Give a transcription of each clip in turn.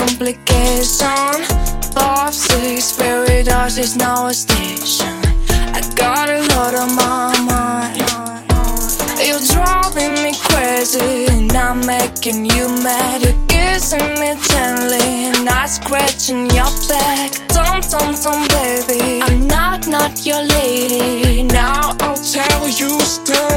complication. Five, six, paradise is now a station. I got a lot on my mind. You're driving me crazy, and I'm making you mad. You're kissing me gently, and I scratching your back. Tom, tom, tom, baby. I'm not, not your lady. Now I'll tell you stop.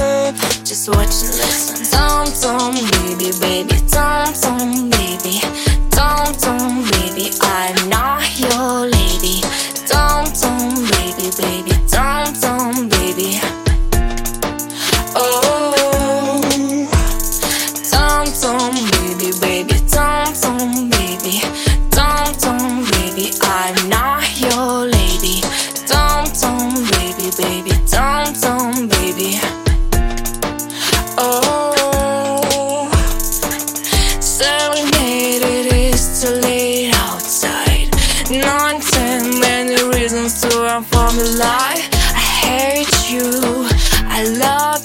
Tom, baby, baby, tom, tom, baby, tom, tom, baby, I'm not your lady. Tom, tom, baby, baby, tom, tom, baby. Oh, serenade it is too late outside. Nine, ten, many reasons to run from the light. I hate you, I love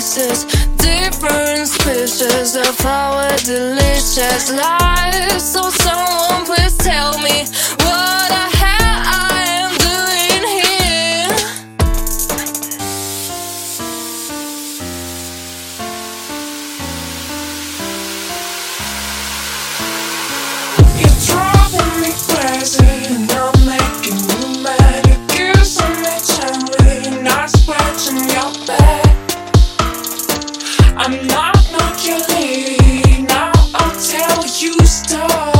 pieces. Different species of our delicious lives. So someone please tell me what the hell I am doing here. You're me I'm not not your lady. Now I'll tell you stop.